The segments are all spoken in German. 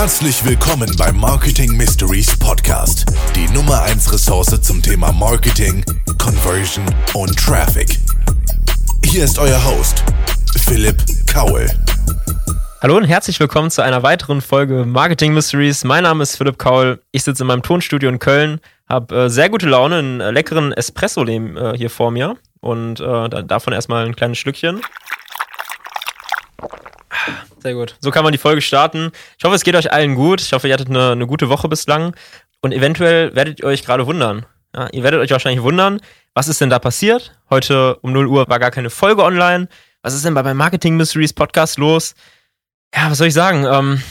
Herzlich willkommen beim Marketing Mysteries Podcast, die Nummer 1 Ressource zum Thema Marketing, Conversion und Traffic. Hier ist euer Host, Philipp Kaul. Hallo und herzlich willkommen zu einer weiteren Folge Marketing Mysteries. Mein Name ist Philipp Kaul. Ich sitze in meinem Tonstudio in Köln, habe äh, sehr gute Laune, einen äh, leckeren Espresso äh, hier vor mir und äh, davon erstmal ein kleines Schlückchen. Sehr gut. So kann man die Folge starten. Ich hoffe, es geht euch allen gut. Ich hoffe, ihr hattet eine, eine gute Woche bislang. Und eventuell werdet ihr euch gerade wundern. Ja, ihr werdet euch wahrscheinlich wundern, was ist denn da passiert? Heute um 0 Uhr war gar keine Folge online. Was ist denn bei meinem Marketing Mysteries Podcast los? Ja, was soll ich sagen? Ähm,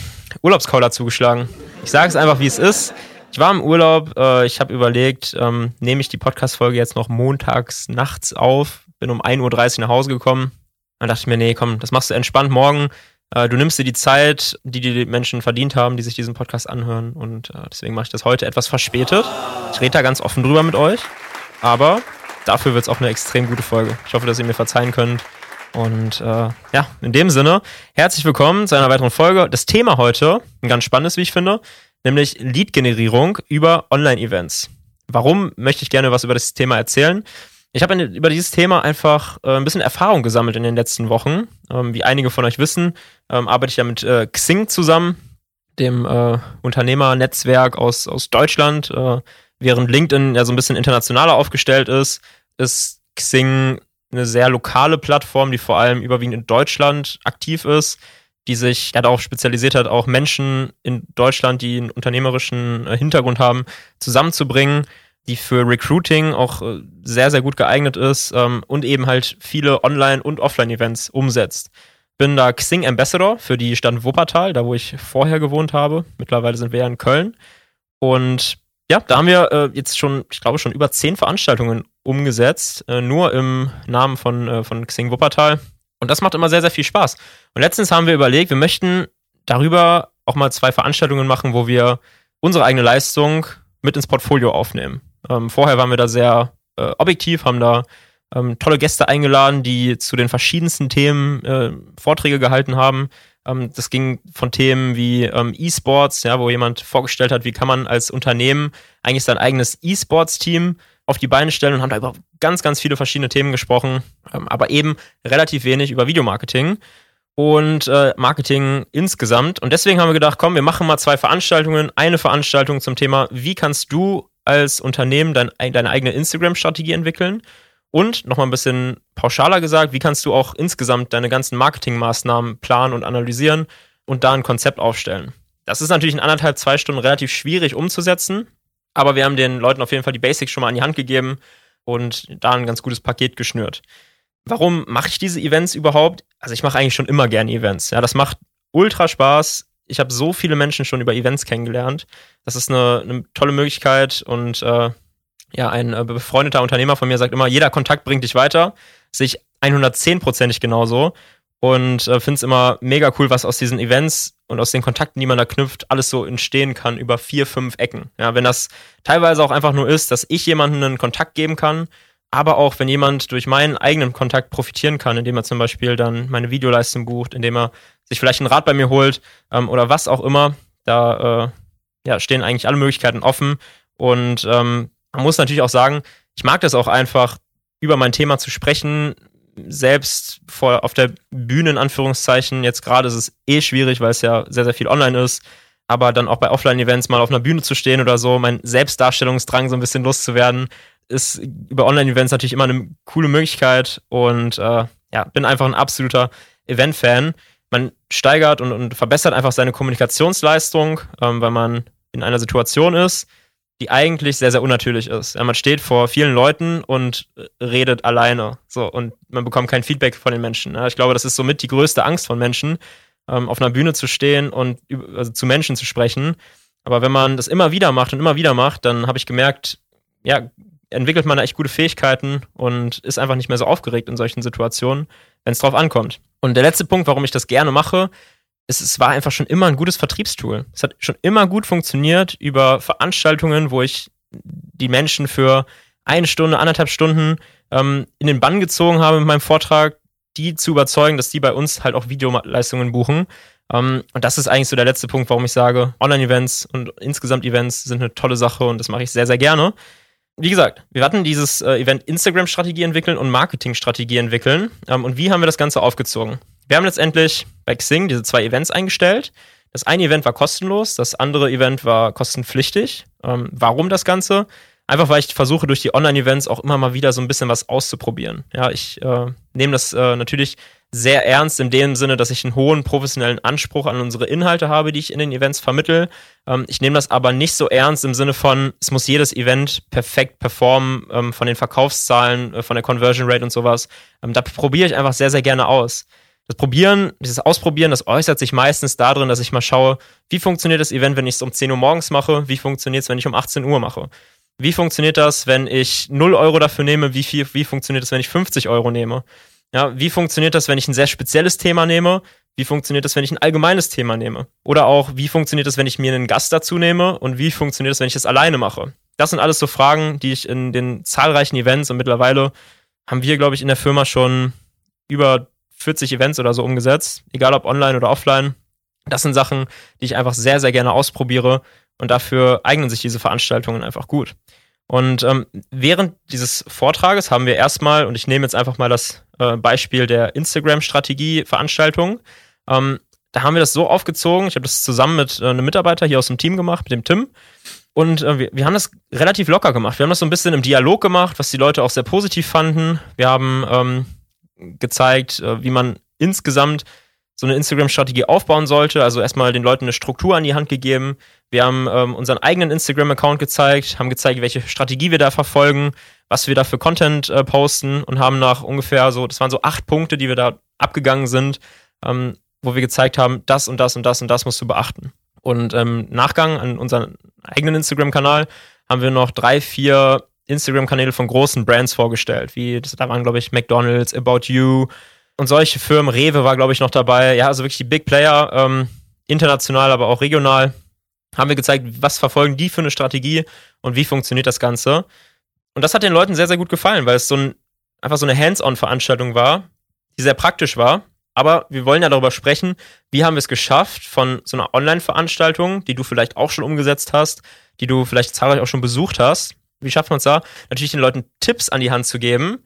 Urlaubscall hat zugeschlagen. Ich sage es einfach, wie es ist. Ich war im Urlaub. Äh, ich habe überlegt, ähm, nehme ich die Podcast-Folge jetzt noch montags nachts auf. Bin um 1.30 Uhr nach Hause gekommen. Dann dachte ich mir, nee, komm, das machst du entspannt morgen. Äh, du nimmst dir die Zeit, die die Menschen verdient haben, die sich diesen Podcast anhören. Und äh, deswegen mache ich das heute etwas verspätet. Ich rede da ganz offen drüber mit euch. Aber dafür wird es auch eine extrem gute Folge. Ich hoffe, dass ihr mir verzeihen könnt. Und äh, ja, in dem Sinne, herzlich willkommen zu einer weiteren Folge. Das Thema heute, ein ganz spannendes, wie ich finde, nämlich Lead-Generierung über Online-Events. Warum möchte ich gerne was über das Thema erzählen? Ich habe über dieses Thema einfach äh, ein bisschen Erfahrung gesammelt in den letzten Wochen. Ähm, wie einige von euch wissen, ähm, arbeite ich ja mit äh, Xing zusammen, dem äh, Unternehmernetzwerk aus, aus Deutschland. Äh, während LinkedIn ja so ein bisschen internationaler aufgestellt ist, ist Xing eine sehr lokale Plattform, die vor allem überwiegend in Deutschland aktiv ist, die sich ja darauf spezialisiert hat, auch Menschen in Deutschland, die einen unternehmerischen äh, Hintergrund haben, zusammenzubringen die für Recruiting auch äh, sehr, sehr gut geeignet ist ähm, und eben halt viele Online- und Offline-Events umsetzt. Bin da Xing Ambassador für die Stadt Wuppertal, da wo ich vorher gewohnt habe. Mittlerweile sind wir ja in Köln. Und ja, da haben wir äh, jetzt schon, ich glaube, schon über zehn Veranstaltungen umgesetzt, äh, nur im Namen von, äh, von Xing Wuppertal. Und das macht immer sehr, sehr viel Spaß. Und letztens haben wir überlegt, wir möchten darüber auch mal zwei Veranstaltungen machen, wo wir unsere eigene Leistung mit ins Portfolio aufnehmen. Ähm, vorher waren wir da sehr äh, objektiv, haben da ähm, tolle Gäste eingeladen, die zu den verschiedensten Themen äh, Vorträge gehalten haben. Ähm, das ging von Themen wie ähm, E-Sports, ja, wo jemand vorgestellt hat, wie kann man als Unternehmen eigentlich sein eigenes E-Sports-Team auf die Beine stellen und haben da über ganz, ganz viele verschiedene Themen gesprochen, ähm, aber eben relativ wenig über Videomarketing und äh, Marketing insgesamt. Und deswegen haben wir gedacht, komm, wir machen mal zwei Veranstaltungen. Eine Veranstaltung zum Thema, wie kannst du als Unternehmen dein, deine eigene Instagram-Strategie entwickeln? Und nochmal ein bisschen pauschaler gesagt, wie kannst du auch insgesamt deine ganzen Marketingmaßnahmen planen und analysieren und da ein Konzept aufstellen? Das ist natürlich in anderthalb, zwei Stunden relativ schwierig umzusetzen, aber wir haben den Leuten auf jeden Fall die Basics schon mal an die Hand gegeben und da ein ganz gutes Paket geschnürt. Warum mache ich diese Events überhaupt? Also ich mache eigentlich schon immer gerne Events. Ja, das macht ultra Spaß ich habe so viele Menschen schon über Events kennengelernt. Das ist eine, eine tolle Möglichkeit und äh, ja, ein äh, befreundeter Unternehmer von mir sagt immer, jeder Kontakt bringt dich weiter. Sehe ich 110%ig genauso und äh, finde es immer mega cool, was aus diesen Events und aus den Kontakten, die man da knüpft, alles so entstehen kann über vier, fünf Ecken. Ja, wenn das teilweise auch einfach nur ist, dass ich jemandem einen Kontakt geben kann, aber auch wenn jemand durch meinen eigenen Kontakt profitieren kann, indem er zum Beispiel dann meine Videoleistung bucht, indem er sich vielleicht einen Rat bei mir holt ähm, oder was auch immer, da äh, ja, stehen eigentlich alle Möglichkeiten offen. Und ähm, man muss natürlich auch sagen, ich mag das auch einfach, über mein Thema zu sprechen, selbst vor, auf der Bühne in Anführungszeichen. Jetzt gerade ist es eh schwierig, weil es ja sehr, sehr viel online ist. Aber dann auch bei Offline-Events mal auf einer Bühne zu stehen oder so, mein Selbstdarstellungsdrang so ein bisschen loszuwerden, ist über Online-Events natürlich immer eine coole Möglichkeit und äh, ja, bin einfach ein absoluter Event-Fan. Man steigert und, und, verbessert einfach seine Kommunikationsleistung, ähm, weil man in einer Situation ist, die eigentlich sehr, sehr unnatürlich ist. Ja, man steht vor vielen Leuten und redet alleine. So, und man bekommt kein Feedback von den Menschen. Ja, ich glaube, das ist somit die größte Angst von Menschen, ähm, auf einer Bühne zu stehen und also zu Menschen zu sprechen. Aber wenn man das immer wieder macht und immer wieder macht, dann habe ich gemerkt, ja, entwickelt man da echt gute Fähigkeiten und ist einfach nicht mehr so aufgeregt in solchen Situationen, wenn es drauf ankommt. Und der letzte Punkt, warum ich das gerne mache, ist, es war einfach schon immer ein gutes Vertriebstool. Es hat schon immer gut funktioniert über Veranstaltungen, wo ich die Menschen für eine Stunde, anderthalb Stunden ähm, in den Bann gezogen habe mit meinem Vortrag, die zu überzeugen, dass die bei uns halt auch Videoleistungen buchen. Um, und das ist eigentlich so der letzte Punkt, warum ich sage, Online-Events und insgesamt Events sind eine tolle Sache und das mache ich sehr, sehr gerne. Wie gesagt, wir hatten dieses äh, Event Instagram-Strategie entwickeln und Marketing-Strategie entwickeln. Um, und wie haben wir das Ganze aufgezogen? Wir haben letztendlich bei Xing diese zwei Events eingestellt. Das eine Event war kostenlos, das andere Event war kostenpflichtig. Um, warum das Ganze? Einfach weil ich versuche, durch die Online-Events auch immer mal wieder so ein bisschen was auszuprobieren. Ja, ich äh, nehme das äh, natürlich sehr ernst in dem Sinne, dass ich einen hohen professionellen Anspruch an unsere Inhalte habe, die ich in den Events vermittel. Ähm, ich nehme das aber nicht so ernst im Sinne von, es muss jedes Event perfekt performen, ähm, von den Verkaufszahlen, äh, von der Conversion Rate und sowas. Ähm, da probiere ich einfach sehr, sehr gerne aus. Das Probieren, dieses Ausprobieren, das äußert sich meistens darin, dass ich mal schaue, wie funktioniert das Event, wenn ich es um 10 Uhr morgens mache, wie funktioniert es, wenn ich um 18 Uhr mache. Wie funktioniert das, wenn ich 0 Euro dafür nehme? Wie, viel, wie funktioniert das, wenn ich 50 Euro nehme? Ja, wie funktioniert das, wenn ich ein sehr spezielles Thema nehme? Wie funktioniert das, wenn ich ein allgemeines Thema nehme? Oder auch, wie funktioniert das, wenn ich mir einen Gast dazu nehme? Und wie funktioniert das, wenn ich das alleine mache? Das sind alles so Fragen, die ich in den zahlreichen Events und mittlerweile haben wir, glaube ich, in der Firma schon über 40 Events oder so umgesetzt, egal ob online oder offline. Das sind Sachen, die ich einfach sehr, sehr gerne ausprobiere und dafür eignen sich diese Veranstaltungen einfach gut. Und ähm, während dieses Vortrages haben wir erstmal, und ich nehme jetzt einfach mal das äh, Beispiel der Instagram-Strategie-Veranstaltung, ähm, da haben wir das so aufgezogen, ich habe das zusammen mit äh, einem Mitarbeiter hier aus dem Team gemacht, mit dem Tim. Und äh, wir, wir haben das relativ locker gemacht. Wir haben das so ein bisschen im Dialog gemacht, was die Leute auch sehr positiv fanden. Wir haben ähm, gezeigt, äh, wie man insgesamt so eine Instagram-Strategie aufbauen sollte. Also erstmal den Leuten eine Struktur an die Hand gegeben. Wir haben ähm, unseren eigenen Instagram-Account gezeigt, haben gezeigt, welche Strategie wir da verfolgen, was wir da für Content äh, posten und haben nach ungefähr so, das waren so acht Punkte, die wir da abgegangen sind, ähm, wo wir gezeigt haben, das und das und das und das musst du beachten. Und im ähm, Nachgang an unseren eigenen Instagram-Kanal haben wir noch drei, vier Instagram-Kanäle von großen Brands vorgestellt, wie das, da waren, glaube ich, McDonalds, About You, und solche Firmen, Rewe war, glaube ich, noch dabei. Ja, also wirklich die Big Player, ähm, international, aber auch regional, haben wir gezeigt, was verfolgen die für eine Strategie und wie funktioniert das Ganze. Und das hat den Leuten sehr, sehr gut gefallen, weil es so ein, einfach so eine Hands-on-Veranstaltung war, die sehr praktisch war. Aber wir wollen ja darüber sprechen, wie haben wir es geschafft, von so einer Online-Veranstaltung, die du vielleicht auch schon umgesetzt hast, die du vielleicht zahlreich auch schon besucht hast, wie schafft man es da, natürlich den Leuten Tipps an die Hand zu geben,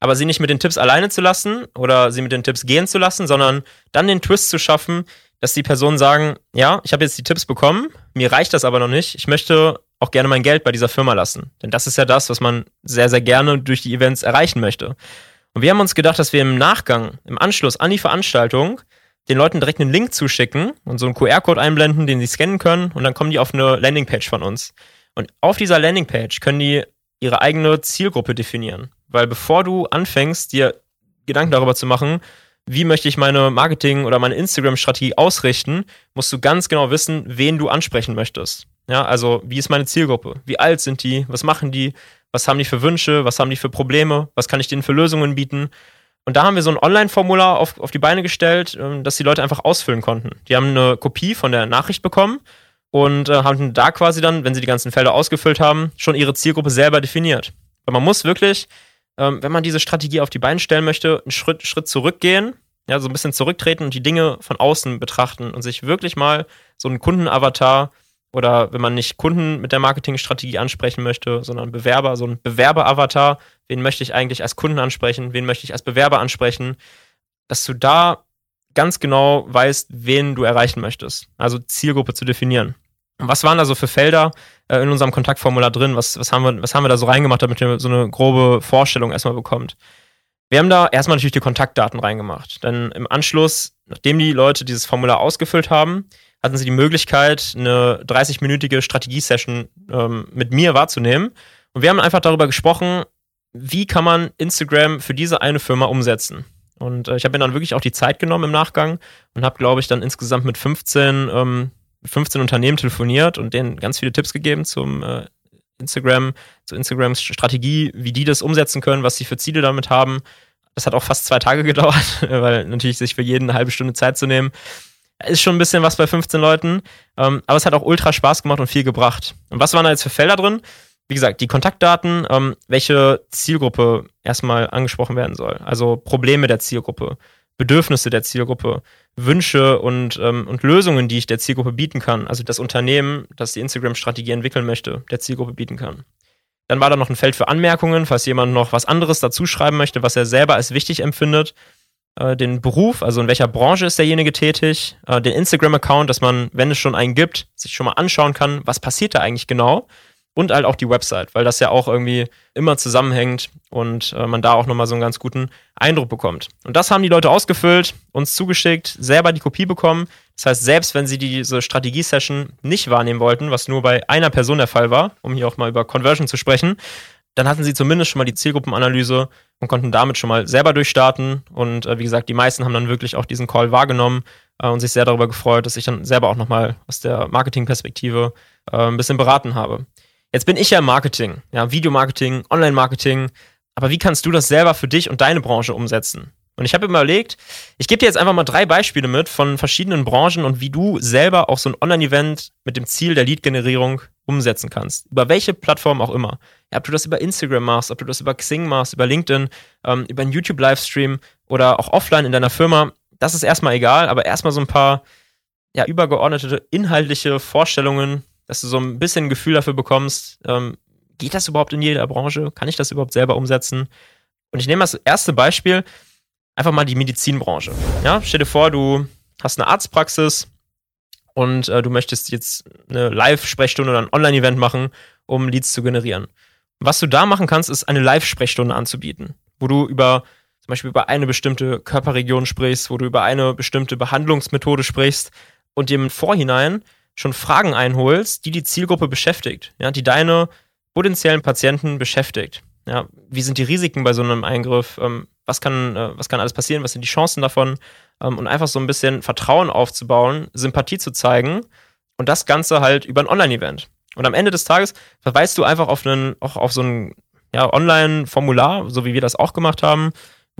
aber sie nicht mit den Tipps alleine zu lassen oder sie mit den Tipps gehen zu lassen, sondern dann den Twist zu schaffen, dass die Personen sagen, ja, ich habe jetzt die Tipps bekommen, mir reicht das aber noch nicht, ich möchte auch gerne mein Geld bei dieser Firma lassen. Denn das ist ja das, was man sehr, sehr gerne durch die Events erreichen möchte. Und wir haben uns gedacht, dass wir im Nachgang, im Anschluss an die Veranstaltung, den Leuten direkt einen Link zuschicken und so einen QR-Code einblenden, den sie scannen können und dann kommen die auf eine Landingpage von uns. Und auf dieser Landingpage können die ihre eigene Zielgruppe definieren. Weil bevor du anfängst, dir Gedanken darüber zu machen, wie möchte ich meine Marketing- oder meine Instagram-Strategie ausrichten, musst du ganz genau wissen, wen du ansprechen möchtest. Ja, also wie ist meine Zielgruppe? Wie alt sind die? Was machen die? Was haben die für Wünsche? Was haben die für Probleme? Was kann ich denen für Lösungen bieten? Und da haben wir so ein Online-Formular auf, auf die Beine gestellt, ähm, dass die Leute einfach ausfüllen konnten. Die haben eine Kopie von der Nachricht bekommen und äh, haben da quasi dann, wenn sie die ganzen Felder ausgefüllt haben, schon ihre Zielgruppe selber definiert. Weil man muss wirklich ähm, wenn man diese Strategie auf die Beine stellen möchte, einen Schritt, Schritt zurückgehen, ja, so ein bisschen zurücktreten und die Dinge von außen betrachten und sich wirklich mal so einen Kundenavatar oder wenn man nicht Kunden mit der Marketingstrategie ansprechen möchte, sondern Bewerber, so ein Bewerberavatar, wen möchte ich eigentlich als Kunden ansprechen, wen möchte ich als Bewerber ansprechen, dass du da ganz genau weißt, wen du erreichen möchtest. Also Zielgruppe zu definieren. Was waren da so für Felder äh, in unserem Kontaktformular drin? Was, was, haben wir, was haben wir da so reingemacht, damit ihr so eine grobe Vorstellung erstmal bekommt? Wir haben da erstmal natürlich die Kontaktdaten reingemacht. Denn im Anschluss, nachdem die Leute dieses Formular ausgefüllt haben, hatten sie die Möglichkeit, eine 30-minütige Strategie-Session ähm, mit mir wahrzunehmen. Und wir haben einfach darüber gesprochen, wie kann man Instagram für diese eine Firma umsetzen. Und äh, ich habe mir dann wirklich auch die Zeit genommen im Nachgang und habe, glaube ich, dann insgesamt mit 15 ähm, 15 Unternehmen telefoniert und denen ganz viele Tipps gegeben zum äh, Instagram, zur Instagrams Strategie, wie die das umsetzen können, was sie für Ziele damit haben. Das hat auch fast zwei Tage gedauert, weil natürlich sich für jeden eine halbe Stunde Zeit zu nehmen, ist schon ein bisschen was bei 15 Leuten. Ähm, aber es hat auch ultra Spaß gemacht und viel gebracht. Und was waren da jetzt für Felder drin? wie gesagt, die Kontaktdaten, ähm, welche Zielgruppe erstmal angesprochen werden soll. Also Probleme der Zielgruppe, Bedürfnisse der Zielgruppe, Wünsche und, ähm, und Lösungen, die ich der Zielgruppe bieten kann. Also das Unternehmen, das die Instagram-Strategie entwickeln möchte, der Zielgruppe bieten kann. Dann war da noch ein Feld für Anmerkungen, falls jemand noch was anderes dazu schreiben möchte, was er selber als wichtig empfindet. Äh, den Beruf, also in welcher Branche ist derjenige tätig, äh, den Instagram-Account, dass man, wenn es schon einen gibt, sich schon mal anschauen kann, was passiert da eigentlich genau und halt auch die Website, weil das ja auch irgendwie immer zusammenhängt und äh, man da auch nochmal so einen ganz guten Eindruck bekommt. Und das haben die Leute ausgefüllt, uns zugeschickt, selber die Kopie bekommen. Das heißt, selbst wenn sie diese Strategie-Session nicht wahrnehmen wollten, was nur bei einer Person der Fall war, um hier auch mal über Conversion zu sprechen, dann hatten sie zumindest schon mal die Zielgruppenanalyse und konnten damit schon mal selber durchstarten. Und äh, wie gesagt, die meisten haben dann wirklich auch diesen Call wahrgenommen äh, und sich sehr darüber gefreut, dass ich dann selber auch nochmal aus der Marketingperspektive äh, ein bisschen beraten habe. Jetzt bin ich ja Marketing, ja, Videomarketing, Online-Marketing. Aber wie kannst du das selber für dich und deine Branche umsetzen? Und ich habe überlegt, ich gebe dir jetzt einfach mal drei Beispiele mit von verschiedenen Branchen und wie du selber auch so ein Online-Event mit dem Ziel der Lead-Generierung umsetzen kannst. Über welche Plattform auch immer. Ja, ob du das über Instagram machst, ob du das über Xing machst, über LinkedIn, ähm, über einen YouTube-Livestream oder auch offline in deiner Firma, das ist erstmal egal, aber erstmal so ein paar ja, übergeordnete inhaltliche Vorstellungen, dass du so ein bisschen ein Gefühl dafür bekommst, ähm, geht das überhaupt in jeder Branche? Kann ich das überhaupt selber umsetzen? Und ich nehme als erste Beispiel einfach mal die Medizinbranche. Ja, stell dir vor, du hast eine Arztpraxis und äh, du möchtest jetzt eine Live-Sprechstunde oder ein Online-Event machen, um Leads zu generieren. Was du da machen kannst, ist eine Live-Sprechstunde anzubieten, wo du über zum Beispiel über eine bestimmte Körperregion sprichst, wo du über eine bestimmte Behandlungsmethode sprichst und dir im Vorhinein schon Fragen einholst, die die Zielgruppe beschäftigt, ja, die deine potenziellen Patienten beschäftigt. Ja, wie sind die Risiken bei so einem Eingriff? Ähm, was, kann, äh, was kann alles passieren? Was sind die Chancen davon? Ähm, und einfach so ein bisschen Vertrauen aufzubauen, Sympathie zu zeigen und das Ganze halt über ein Online-Event. Und am Ende des Tages verweist du einfach auf einen, auch auf so ein ja, Online-Formular, so wie wir das auch gemacht haben,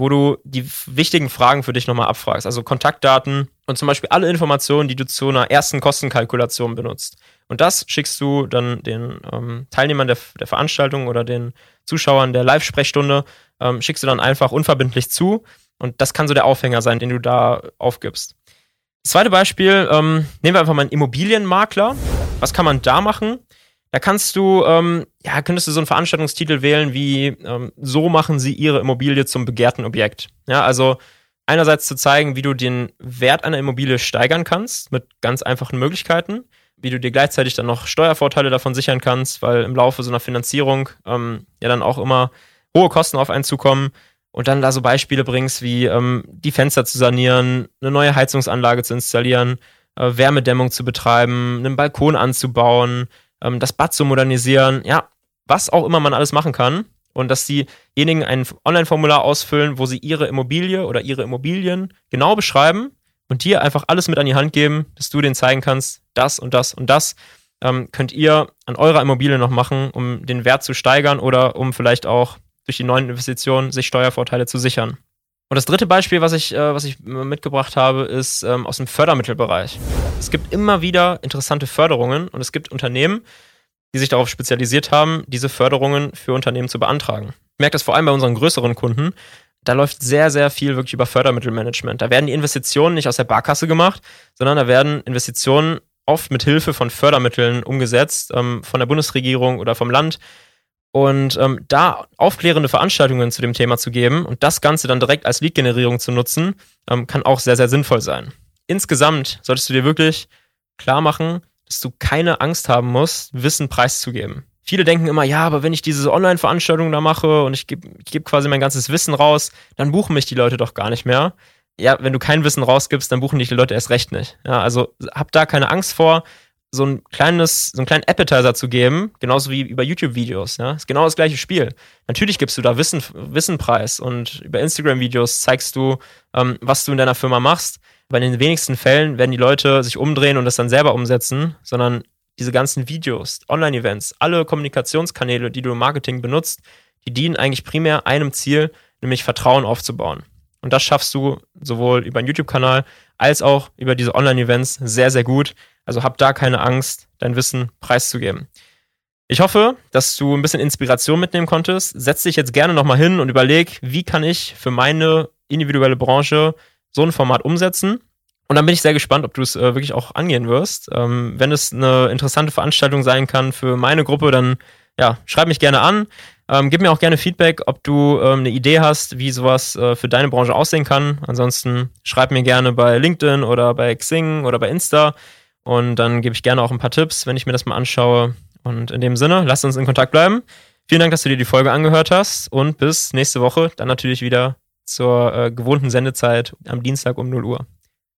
wo du die wichtigen Fragen für dich nochmal abfragst. Also Kontaktdaten und zum Beispiel alle Informationen, die du zu einer ersten Kostenkalkulation benutzt. Und das schickst du dann den ähm, Teilnehmern der, der, Veranstaltung oder den Zuschauern der Live-Sprechstunde, ähm, schickst du dann einfach unverbindlich zu. Und das kann so der Aufhänger sein, den du da aufgibst. Das zweite Beispiel, ähm, nehmen wir einfach mal einen Immobilienmakler. Was kann man da machen? Da kannst du, ähm, ja, könntest du so einen Veranstaltungstitel wählen wie ähm, So machen sie ihre Immobilie zum begehrten Objekt. Ja, also einerseits zu zeigen, wie du den Wert einer Immobilie steigern kannst mit ganz einfachen Möglichkeiten, wie du dir gleichzeitig dann noch Steuervorteile davon sichern kannst, weil im Laufe so einer Finanzierung ähm, ja dann auch immer hohe Kosten auf einen zukommen und dann da so Beispiele bringst, wie ähm, die Fenster zu sanieren, eine neue Heizungsanlage zu installieren, äh, Wärmedämmung zu betreiben, einen Balkon anzubauen, ähm, das Bad zu modernisieren, ja, was auch immer man alles machen kann. Und dass diejenigen ein Online-Formular ausfüllen, wo sie ihre Immobilie oder ihre Immobilien genau beschreiben und dir einfach alles mit an die Hand geben, dass du denen zeigen kannst, das und das und das ähm, könnt ihr an eurer Immobilie noch machen, um den Wert zu steigern oder um vielleicht auch durch die neuen Investitionen sich Steuervorteile zu sichern. Und das dritte Beispiel, was ich, äh, was ich mitgebracht habe, ist ähm, aus dem Fördermittelbereich. Es gibt immer wieder interessante Förderungen und es gibt Unternehmen, die sich darauf spezialisiert haben, diese Förderungen für Unternehmen zu beantragen. Ich merke das vor allem bei unseren größeren Kunden. Da läuft sehr, sehr viel wirklich über Fördermittelmanagement. Da werden die Investitionen nicht aus der Barkasse gemacht, sondern da werden Investitionen oft mit Hilfe von Fördermitteln umgesetzt, ähm, von der Bundesregierung oder vom Land und ähm, da aufklärende Veranstaltungen zu dem Thema zu geben und das Ganze dann direkt als Lead-Generierung zu nutzen, ähm, kann auch sehr, sehr sinnvoll sein. Insgesamt solltest du dir wirklich klar machen, dass du keine Angst haben musst, Wissen preiszugeben. Viele denken immer, ja, aber wenn ich diese Online-Veranstaltung da mache und ich gebe geb quasi mein ganzes Wissen raus, dann buchen mich die Leute doch gar nicht mehr. Ja, wenn du kein Wissen rausgibst, dann buchen dich die Leute erst recht nicht. Ja, also hab da keine Angst vor so ein kleines, so einen kleinen Appetizer zu geben, genauso wie über YouTube-Videos. Ja? Ist genau das gleiche Spiel. Natürlich gibst du da Wissen, Wissenpreis und über Instagram-Videos zeigst du, ähm, was du in deiner Firma machst. Aber in den wenigsten Fällen werden die Leute sich umdrehen und das dann selber umsetzen, sondern diese ganzen Videos, Online-Events, alle Kommunikationskanäle, die du im Marketing benutzt, die dienen eigentlich primär einem Ziel, nämlich Vertrauen aufzubauen. Und das schaffst du sowohl über einen YouTube-Kanal als auch über diese Online-Events sehr, sehr gut. Also hab da keine Angst, dein Wissen preiszugeben. Ich hoffe, dass du ein bisschen Inspiration mitnehmen konntest. Setz dich jetzt gerne nochmal hin und überleg, wie kann ich für meine individuelle Branche so ein Format umsetzen. Und dann bin ich sehr gespannt, ob du es äh, wirklich auch angehen wirst. Ähm, wenn es eine interessante Veranstaltung sein kann für meine Gruppe, dann ja, schreib mich gerne an. Ähm, gib mir auch gerne Feedback, ob du ähm, eine Idee hast, wie sowas äh, für deine Branche aussehen kann. Ansonsten schreib mir gerne bei LinkedIn oder bei Xing oder bei Insta. Und dann gebe ich gerne auch ein paar Tipps, wenn ich mir das mal anschaue. Und in dem Sinne, lass uns in Kontakt bleiben. Vielen Dank, dass du dir die Folge angehört hast und bis nächste Woche. Dann natürlich wieder zur äh, gewohnten Sendezeit am Dienstag um 0 Uhr.